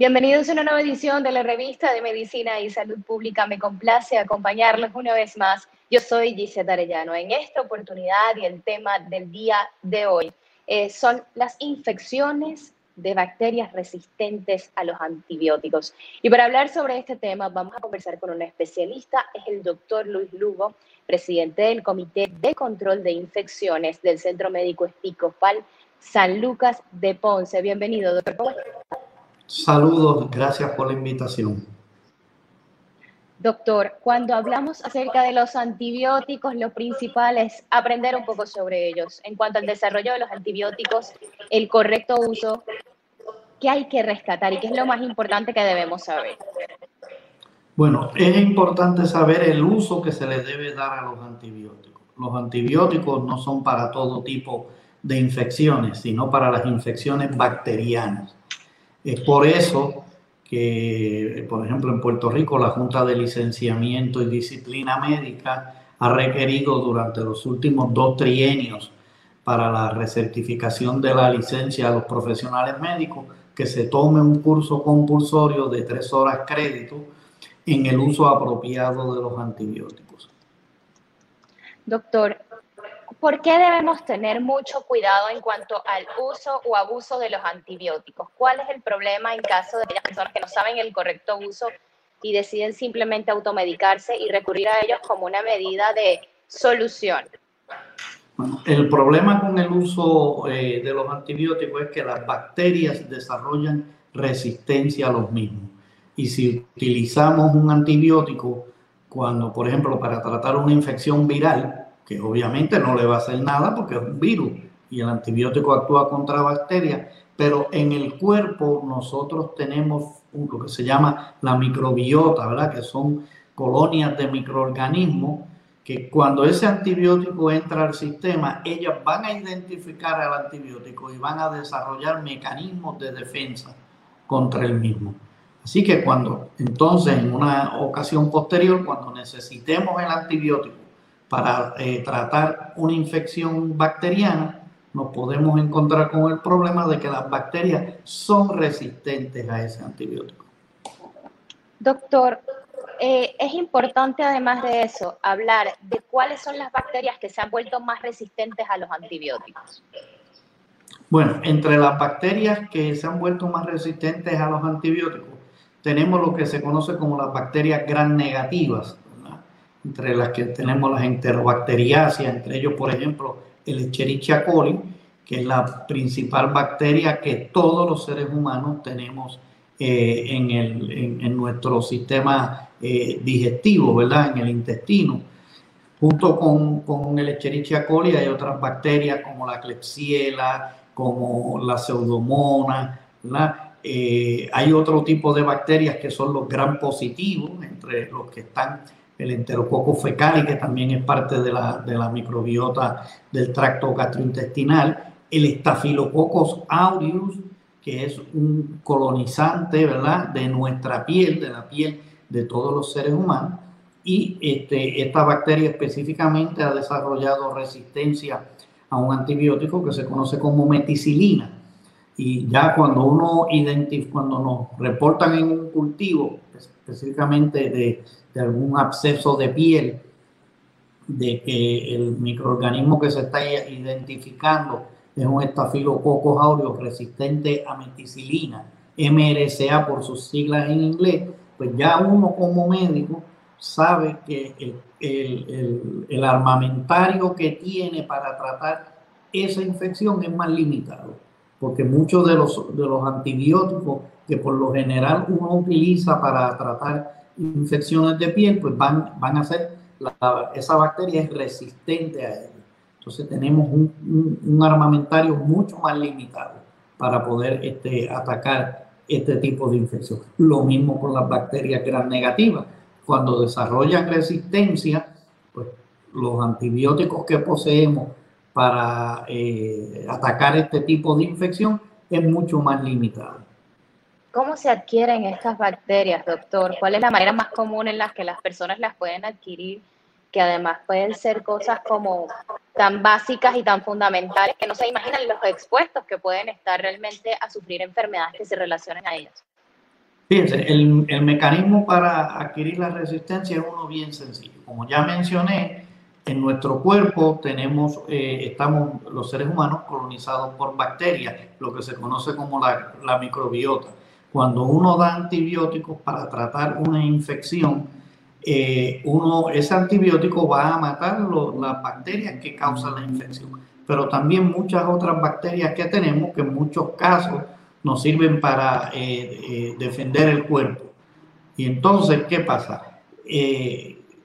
Bienvenidos a una nueva edición de la revista de Medicina y Salud Pública. Me complace acompañarlos una vez más. Yo soy Gisette Arellano. En esta oportunidad y el tema del día de hoy eh, son las infecciones de bacterias resistentes a los antibióticos. Y para hablar sobre este tema vamos a conversar con un especialista, es el doctor Luis Lugo, presidente del Comité de Control de Infecciones del Centro Médico Episcopal San Lucas de Ponce. Bienvenido, doctor. Saludos, gracias por la invitación. Doctor, cuando hablamos acerca de los antibióticos, lo principal es aprender un poco sobre ellos. En cuanto al desarrollo de los antibióticos, el correcto uso, ¿qué hay que rescatar y qué es lo más importante que debemos saber? Bueno, es importante saber el uso que se le debe dar a los antibióticos. Los antibióticos no son para todo tipo de infecciones, sino para las infecciones bacterianas. Es por eso que, por ejemplo, en Puerto Rico la Junta de Licenciamiento y Disciplina Médica ha requerido durante los últimos dos trienios para la recertificación de la licencia a los profesionales médicos que se tome un curso compulsorio de tres horas crédito en el uso apropiado de los antibióticos. Doctor, ¿por qué debemos tener mucho cuidado en cuanto al uso o abuso de los antibióticos? ¿Cuál es el problema en caso de aquellas personas que no saben el correcto uso y deciden simplemente automedicarse y recurrir a ellos como una medida de solución? el problema con el uso eh, de los antibióticos es que las bacterias desarrollan resistencia a los mismos. Y si utilizamos un antibiótico cuando, por ejemplo, para tratar una infección viral, que obviamente no le va a hacer nada porque es un virus y el antibiótico actúa contra bacterias, pero en el cuerpo nosotros tenemos lo que se llama la microbiota, ¿verdad? Que son colonias de microorganismos que cuando ese antibiótico entra al sistema, ellas van a identificar al antibiótico y van a desarrollar mecanismos de defensa contra el mismo. Así que cuando entonces en una ocasión posterior, cuando necesitemos el antibiótico para eh, tratar una infección bacteriana, nos podemos encontrar con el problema de que las bacterias son resistentes a ese antibiótico. Doctor, eh, es importante además de eso hablar de cuáles son las bacterias que se han vuelto más resistentes a los antibióticos. Bueno, entre las bacterias que se han vuelto más resistentes a los antibióticos, tenemos lo que se conoce como las bacterias gram negativas, entre las que tenemos las enterobacteriáceas, entre ellos, por ejemplo, el Escherichia coli, que es la principal bacteria que todos los seres humanos tenemos eh, en, el, en, nuestro sistema eh, digestivo, ¿verdad? En el intestino. Junto con, con el Escherichia coli hay otras bacterias como la Klebsiella, como la Pseudomonas, ¿verdad? Eh, hay otro tipo de bacterias que son los gran positivos, entre los que están el enterococo fecal, que también es parte de la, de la microbiota del tracto gastrointestinal, el estafilococcus aureus, que es un colonizante, ¿verdad?, de nuestra piel, de la piel de todos los seres humanos, y este, esta bacteria específicamente ha desarrollado resistencia a un antibiótico que se conoce como meticilina. Y ya cuando uno identifica, cuando nos reportan en un cultivo, específicamente de de algún absceso de piel, de que el microorganismo que se está identificando es un estafilococcus aureus resistente a meticilina, MRSA por sus siglas en inglés, pues ya uno como médico sabe que el, armamentario que tiene para tratar esa infección es más limitado, porque muchos de los, de los antibióticos que por lo general uno utiliza para tratar infecciones de piel, pues van, van a ser, esa bacteria es resistente a ello. Entonces tenemos un, armamentario mucho más limitado para poder este, atacar este tipo de infección. Lo mismo con las bacterias gran negativas cuando desarrollan resistencia, pues los antibióticos que poseemos para eh, atacar este tipo de infección es mucho más limitado. ¿Cómo se adquieren estas bacterias, doctor? ¿Cuál es la manera más común en la que las personas las pueden adquirir? Que además pueden ser cosas como tan básicas y tan fundamentales que no se imaginan los expuestos que pueden estar realmente a sufrir enfermedades que se relacionen a ellas. Fíjense, el, el, mecanismo para adquirir la resistencia es uno bien sencillo. Como ya mencioné, en nuestro cuerpo tenemos, eh, estamos los seres humanos colonizados por bacterias, lo que se conoce como la, la microbiota. Cuando uno da antibióticos para tratar una infección, eh, uno, ese antibiótico va a matar las bacterias que causan la infección, pero también muchas otras bacterias que tenemos que en muchos casos nos sirven para eh, eh, defender el cuerpo. Y entonces, ¿qué pasa?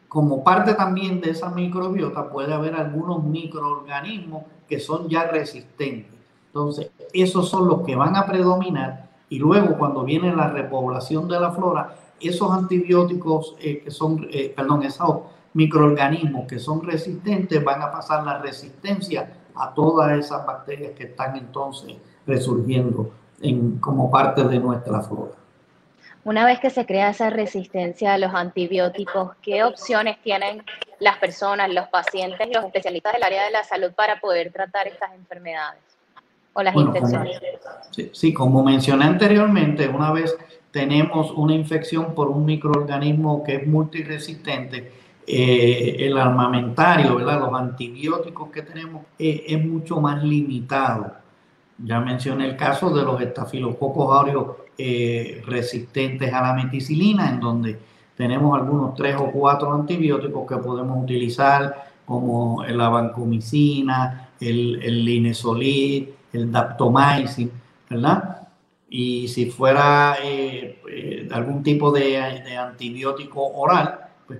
Como parte también de esa microbiota puede haber algunos microorganismos que son ya resistentes. Entonces, esos son los que van a predominar y luego cuando viene la repoblación de la flora, esos antibióticos que son, perdón, esos microorganismos que son resistentes van a pasar la resistencia a todas esas bacterias que están entonces resurgiendo como parte de nuestra flora. Una vez que se crea esa resistencia a los antibióticos, ¿qué opciones tienen las personas, los pacientes los especialistas del área de la salud para poder tratar estas enfermedades o las infecciones? sí, como mencioné anteriormente, una vez tenemos una infección por un microorganismo que es multiresistente, eh, el armamentario, ¿verdad? los antibióticos que tenemos eh, es mucho más limitado. Ya mencioné el caso de los estafilococos aureos eh, resistentes a la meticilina, en donde tenemos algunos tres o cuatro antibióticos que podemos utilizar, como la vancomicina, el, el linesolid, el daptomycin, ¿verdad? Y si fuera eh, eh, algún tipo de, antibiótico oral, pues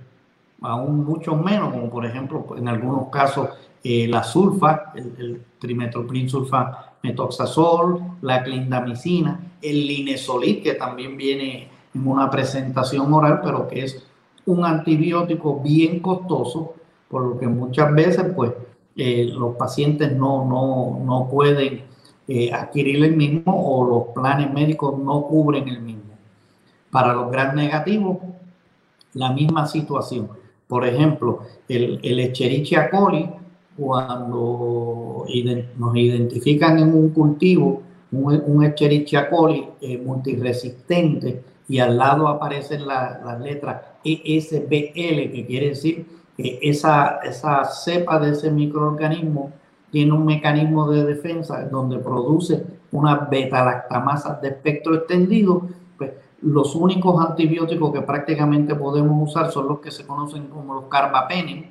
aún mucho menos, como por ejemplo en algunos casos la sulfa, el, el trimetoprim sulfa metoxazol, la clindamicina, el linesolid, que también viene en una presentación oral, pero que es un antibiótico bien costoso, por lo que muchas veces pues los pacientes no, no, no pueden eh, adquirir el mismo o los planes médicos no cubren el mismo. Para los gran negativos, la misma situación. Por ejemplo, el, el Escherichia coli cuando nos identifican en un cultivo un, un Escherichia coli eh, multiresistente y al lado aparecen las letras ESBL, que quiere decir que esa, esa cepa de ese microorganismo tiene un mecanismo de defensa donde produce una beta-lactamasa de espectro extendido, pues los únicos antibióticos que prácticamente podemos usar son los que se conocen como los carbapenem,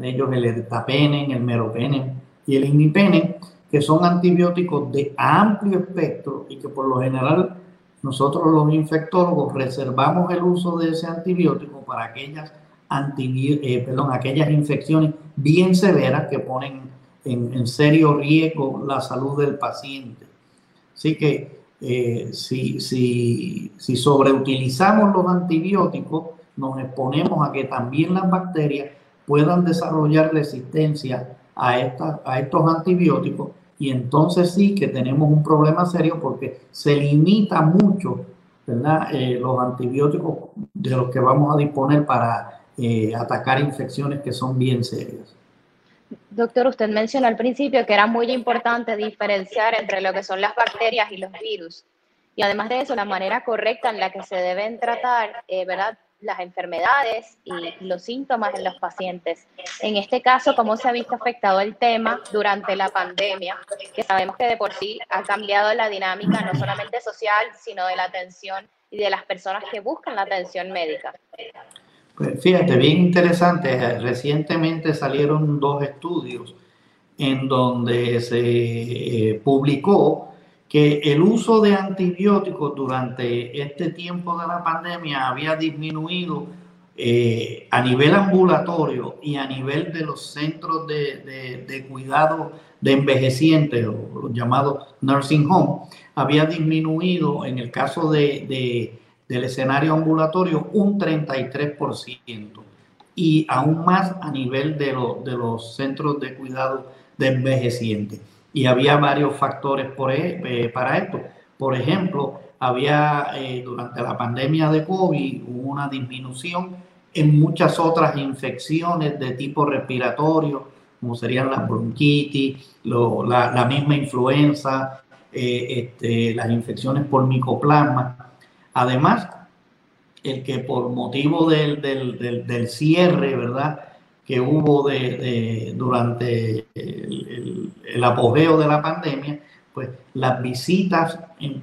ellos el ertapenem, el meropenem y el imipenem, que son antibióticos de amplio espectro y que por lo general nosotros los infectólogos reservamos el uso de ese antibiótico para aquellas, eh, perdón, aquellas infecciones bien severas que ponen en, serio riesgo la salud del paciente. Así que eh, si, si, si sobreutilizamos los antibióticos, nos exponemos a que también las bacterias puedan desarrollar resistencia a, esta, a estos antibióticos y entonces sí que tenemos un problema serio porque se limita mucho ¿verdad? Eh, los antibióticos de los que vamos a disponer para eh, atacar infecciones que son bien serias. Doctor, usted mencionó al principio que era muy importante diferenciar entre lo que son las bacterias y los virus. Y además de eso, la manera correcta en la que se deben tratar, eh, ¿verdad? las enfermedades y los síntomas en los pacientes. En este caso, ¿cómo se ha visto afectado el tema durante la pandemia? Que sabemos que de por sí ha cambiado la dinámica no solamente social, sino de la atención y de las personas que buscan la atención médica. Pues fíjate, bien interesante. Recientemente salieron dos estudios en donde se eh, publicó que el uso de antibióticos durante este tiempo de la pandemia había disminuido eh, a nivel ambulatorio y a nivel de los centros de, cuidado de envejecientes, los llamados nursing home, había disminuido en el caso de, del escenario ambulatorio un 33% y aún más a nivel de, de los centros de cuidado de envejecientes y había varios factores por, e, eh, para esto. Por ejemplo, había eh, durante la pandemia de COVID una disminución en muchas otras infecciones de tipo respiratorio, como serían las bronquitis, la, misma influenza, eh, este, las infecciones por micoplasma. Además, el que por motivo del, del, del cierre, ¿verdad? que hubo de, durante el, apogeo de la pandemia, pues las visitas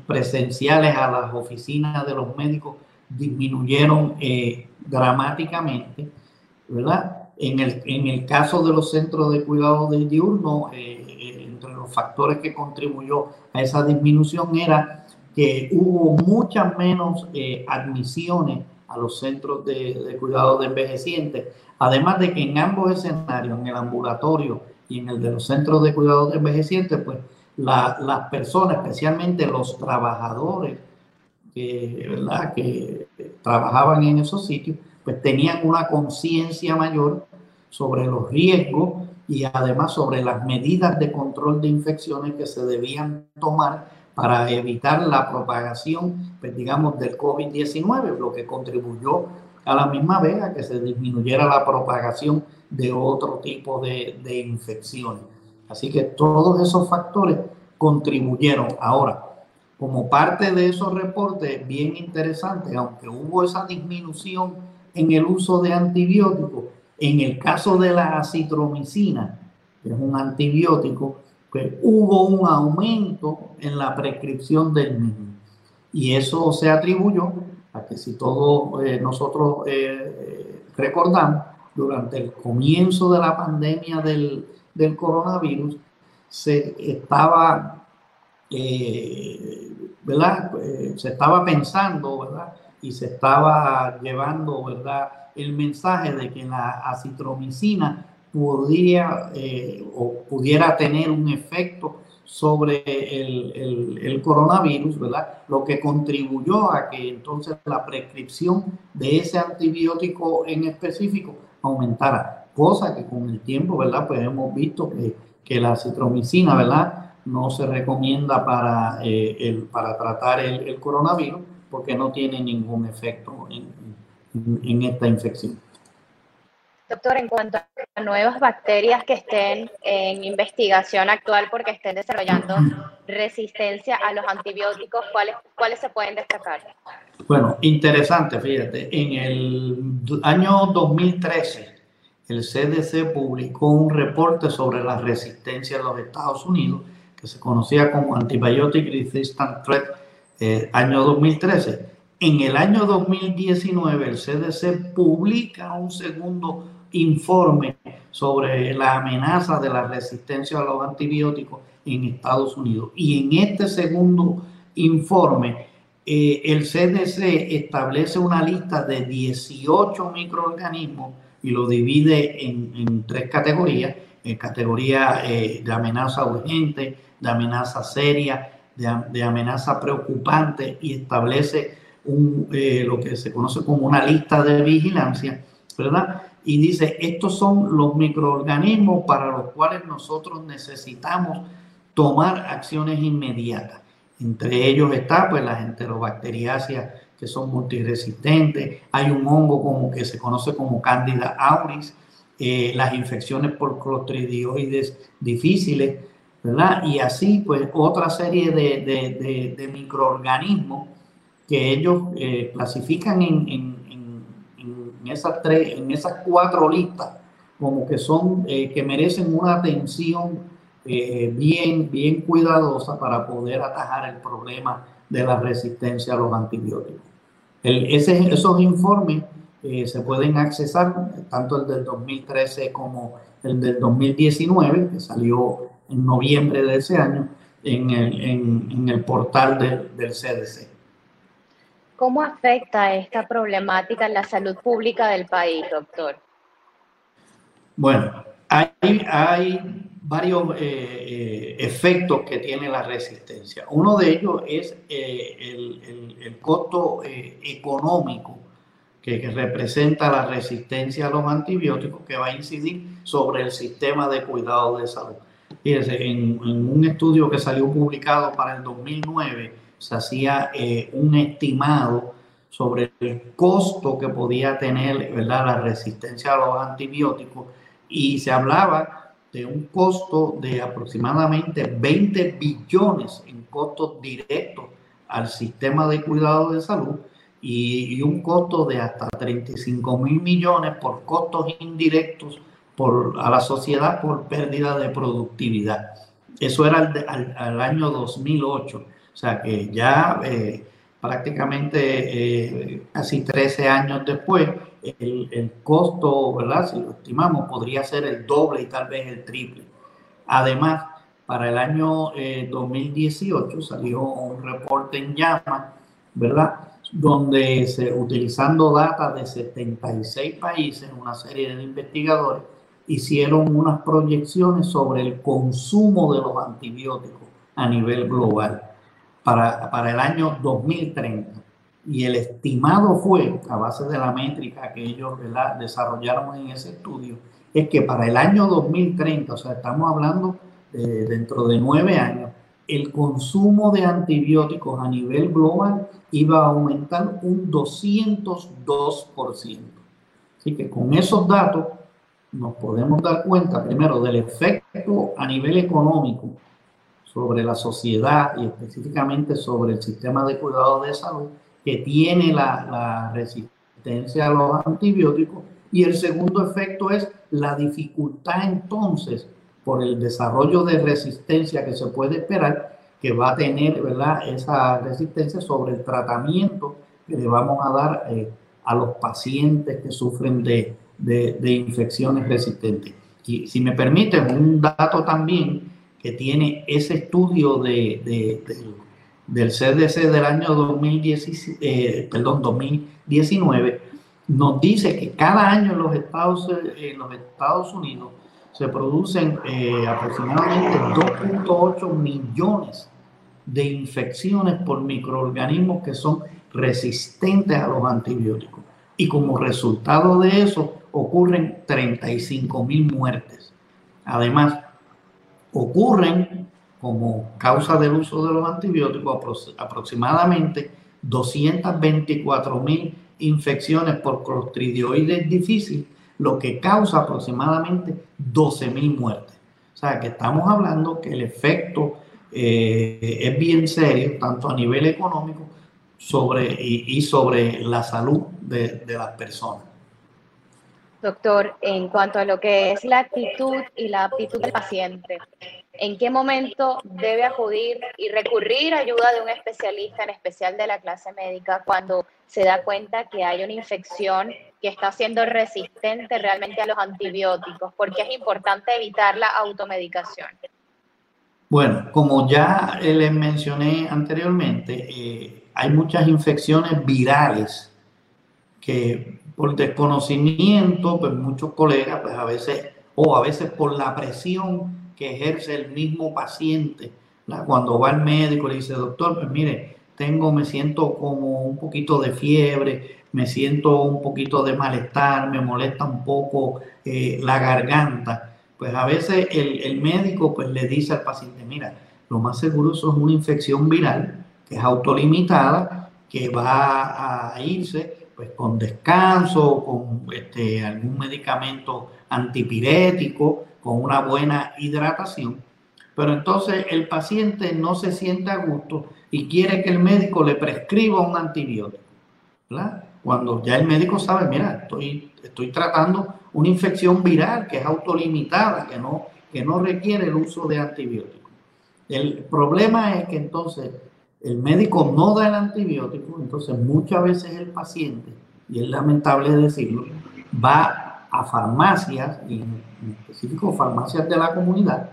presenciales a las oficinas de los médicos disminuyeron eh, dramáticamente, ¿verdad? En el, en el caso de los centros de cuidado de diurno, eh, eh, entre los factores que contribuyó a esa disminución era que hubo muchas menos admisiones a los centros de, de cuidado de envejecientes, Además de que en ambos escenarios, en el ambulatorio y en el de los centros de cuidado de envejecientes, pues las personas, especialmente los trabajadores que, ¿verdad? que trabajaban en esos sitios, pues tenían una conciencia mayor sobre los riesgos y además sobre las medidas de control de infecciones que se debían tomar para evitar la propagación, pues digamos, del COVID-19, lo que contribuyó a la misma vez a que se disminuyera la propagación de otro tipo de, de infecciones. Así que todos esos factores contribuyeron. Ahora, como parte de esos reportes bien interesantes, aunque hubo esa disminución en el uso de antibióticos, en el caso de la acitromicina, que es un antibiótico, pues hubo un aumento en la prescripción del mismo. Y eso se atribuyó a que si todos eh, nosotros eh, recordamos, durante el comienzo de la pandemia del, coronavirus, se estaba, eh, ¿verdad? se estaba pensando, ¿verdad? Y se estaba llevando, ¿verdad? El mensaje de que la acitromicina podría o pudiera tener un efecto sobre el, coronavirus, ¿verdad? Lo que contribuyó a que entonces la prescripción de ese antibiótico en específico aumentara, cosa que con el tiempo, ¿verdad? Pues hemos visto que, que la citromicina, ¿verdad? No se recomienda para, eh, el, para tratar el, coronavirus porque no tiene ningún efecto en esta infección. Doctor, en cuanto a nuevas bacterias que estén en investigación actual porque estén desarrollando resistencia a los antibióticos, ¿cuáles, cuáles se pueden destacar? Bueno, interesante, fíjate, en el año 2013 el CDC publicó un reporte sobre la resistencia en los Estados Unidos que se conocía como Antibiotic Resistant Threat eh, año 2013. En el año 2019 el CDC publica un segundo informe sobre la amenaza de la resistencia a los antibióticos en Estados Unidos. Y en este segundo informe, eh, el CDC establece una lista de 18 microorganismos y lo divide en, tres categorías, en categoría eh, de amenaza urgente, de amenaza seria, de, amenaza preocupante y establece eh, lo que se conoce como una lista de vigilancia, ¿verdad? y dice, estos son los microorganismos para los cuales nosotros necesitamos tomar acciones inmediatas. Entre ellos está pues las enterobacteriáceas que son multiresistentes, hay un hongo como que se conoce como Candida auris, eh, las infecciones por clostridioides difíciles, ¿verdad? Y así pues otra serie de, microorganismos que ellos eh, clasifican en en esas tres, en esas cuatro listas, como que son, eh, que merecen una atención eh, bien, bien cuidadosa para poder atajar el problema de la resistencia a los antibióticos. esos informes eh, se pueden accesar, tanto el del 2013 como el del 2019, que salió en noviembre de ese año, en el, en, el portal del CDC. ¿Cómo afecta esta problemática en la salud pública del país, doctor? Bueno, hay, varios eh, eh, efectos que tiene la resistencia. Uno de ellos es eh, el, el, costo económico que, representa la resistencia a los antibióticos que va a incidir sobre el sistema de cuidado de salud. Fíjense, en, en un estudio que salió publicado para el 2009, se hacía un estimado sobre el costo que podía tener ¿verdad? la resistencia a los antibióticos y se hablaba de un costo de aproximadamente 20 billones en costos directos al sistema de cuidado de salud y, un costo de hasta 35 mil millones por costos indirectos por, a la sociedad por pérdida de productividad. Eso era al, año 2008, o sea que ya eh, prácticamente eh, casi 13 años después el, costo, ¿verdad? Si lo estimamos, podría ser el doble y tal vez el triple. Además, para el año 2018 eh, salió un reporte en llama, ¿verdad? Donde utilizando data de 76 países, una serie de investigadores hicieron unas proyecciones sobre el consumo de los antibióticos a nivel global para, para el año 2030 y el estimado fue, a base de la métrica que ellos desarrollaron en ese estudio, es que para el año 2030, o sea, estamos hablando dentro de nueve años, el consumo de antibióticos a nivel global iba a aumentar un 202%. Así que con esos datos nos podemos dar cuenta primero del efecto a nivel económico sobre la sociedad y específicamente sobre el sistema de cuidado de salud que tiene la, resistencia a los antibióticos y el segundo efecto es la dificultad entonces por el desarrollo de resistencia que se puede esperar que va a tener ¿verdad? esa resistencia sobre el tratamiento que le vamos a dar eh, a los pacientes que sufren de, de, infecciones resistentes. Y si me permiten, un dato también que tiene ese estudio de, de del CDC del año 2010, eh, 2019 nos dice que cada año en los Estados, en los Estados Unidos se producen eh, aproximadamente 2.8 millones de infecciones por microorganismos que son resistentes a los antibióticos. Y como resultado de eso ocurren 35 mil muertes. Además, ocurren como causa del uso de los antibióticos aproximadamente 224 mil infecciones por clostridioides difícil, lo que causa aproximadamente 12 mil muertes. O sea que estamos hablando que el efecto eh, es bien serio, tanto a nivel económico sobre, y, sobre la salud de, de las personas. Doctor, en cuanto a lo que es la actitud y la aptitud del paciente, en qué momento debe acudir y recurrir a ayuda de un especialista, en especial de la clase médica, cuando se da cuenta que hay una infección que está siendo resistente realmente a los antibióticos, porque es importante evitar la automedicación. Bueno, como ya les mencioné anteriormente, eh, hay muchas infecciones virales que por desconocimiento, pues muchos colegas, pues a veces, o a veces por la presión que ejerce el mismo paciente. Cuando va al médico le dice, doctor, pues mire, tengo, me siento como un poquito de fiebre, me siento un poquito de malestar, me molesta un poco eh, la garganta. Pues a veces el, médico pues le dice al paciente, mira, lo más seguro eso es una infección viral que es autolimitada, que va a irse pues con descanso, con este, algún medicamento antipirético, con una buena hidratación, pero entonces el paciente no se siente a gusto y quiere que el médico le prescriba un antibiótico. cuando ya el médico sabe, mira, estoy, estoy tratando una infección viral que es autolimitada, que no, que no requiere el uso de antibióticos. El problema es que entonces el médico no da el antibiótico, entonces muchas veces el paciente, y es lamentable decirlo, va a farmacias, y en específico farmacias de la comunidad,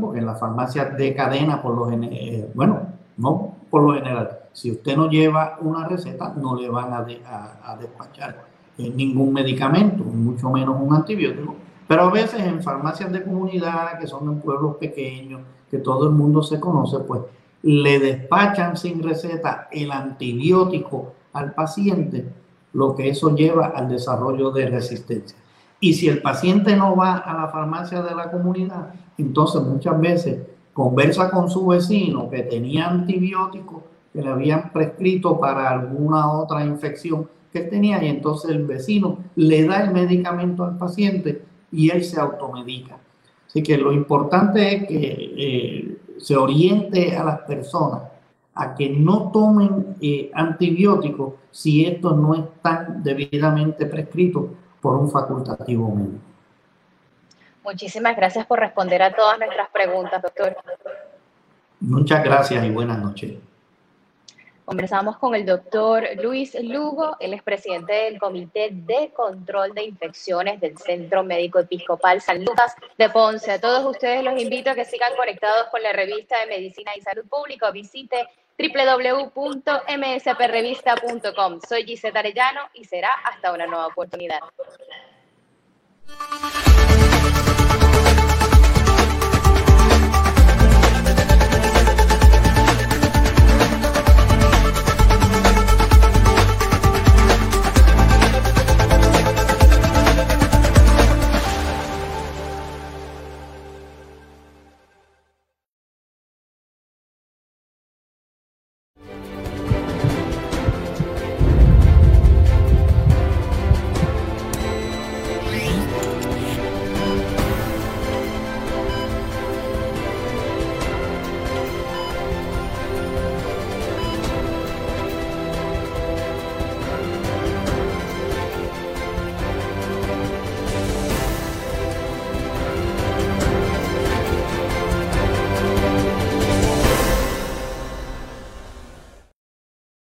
porque en las farmacias de cadena, por lo general, eh, bueno, no por lo general, si usted no lleva una receta, no le van a, despachar eh, ningún medicamento, mucho menos un antibiótico. Pero a veces en farmacias de comunidad, que son en pueblos pequeños, que todo el mundo se conoce, pues le despachan sin receta el antibiótico al paciente, lo que eso lleva al desarrollo de resistencia. Y si el paciente no va a la farmacia de la comunidad, entonces muchas veces conversa con su vecino que tenía antibióticos que le habían prescrito para alguna otra infección que tenía y entonces el vecino le da el medicamento al paciente y él se automedica. Así que lo importante es que eh, se oriente a las personas a que no tomen eh, antibióticos si estos no están debidamente prescritos por un facultativo médico. Muchísimas gracias por responder a todas nuestras preguntas, doctor. Muchas gracias y buenas noches. Conversamos con el doctor Luis Lugo, él es presidente del Comité de Control de Infecciones del Centro Médico Episcopal San Lucas de Ponce. A todos ustedes los invito a que sigan conectados con la revista de Medicina y Salud Pública. Visite www.msprevista.com. Soy Gisette Arellano y será hasta una nueva oportunidad.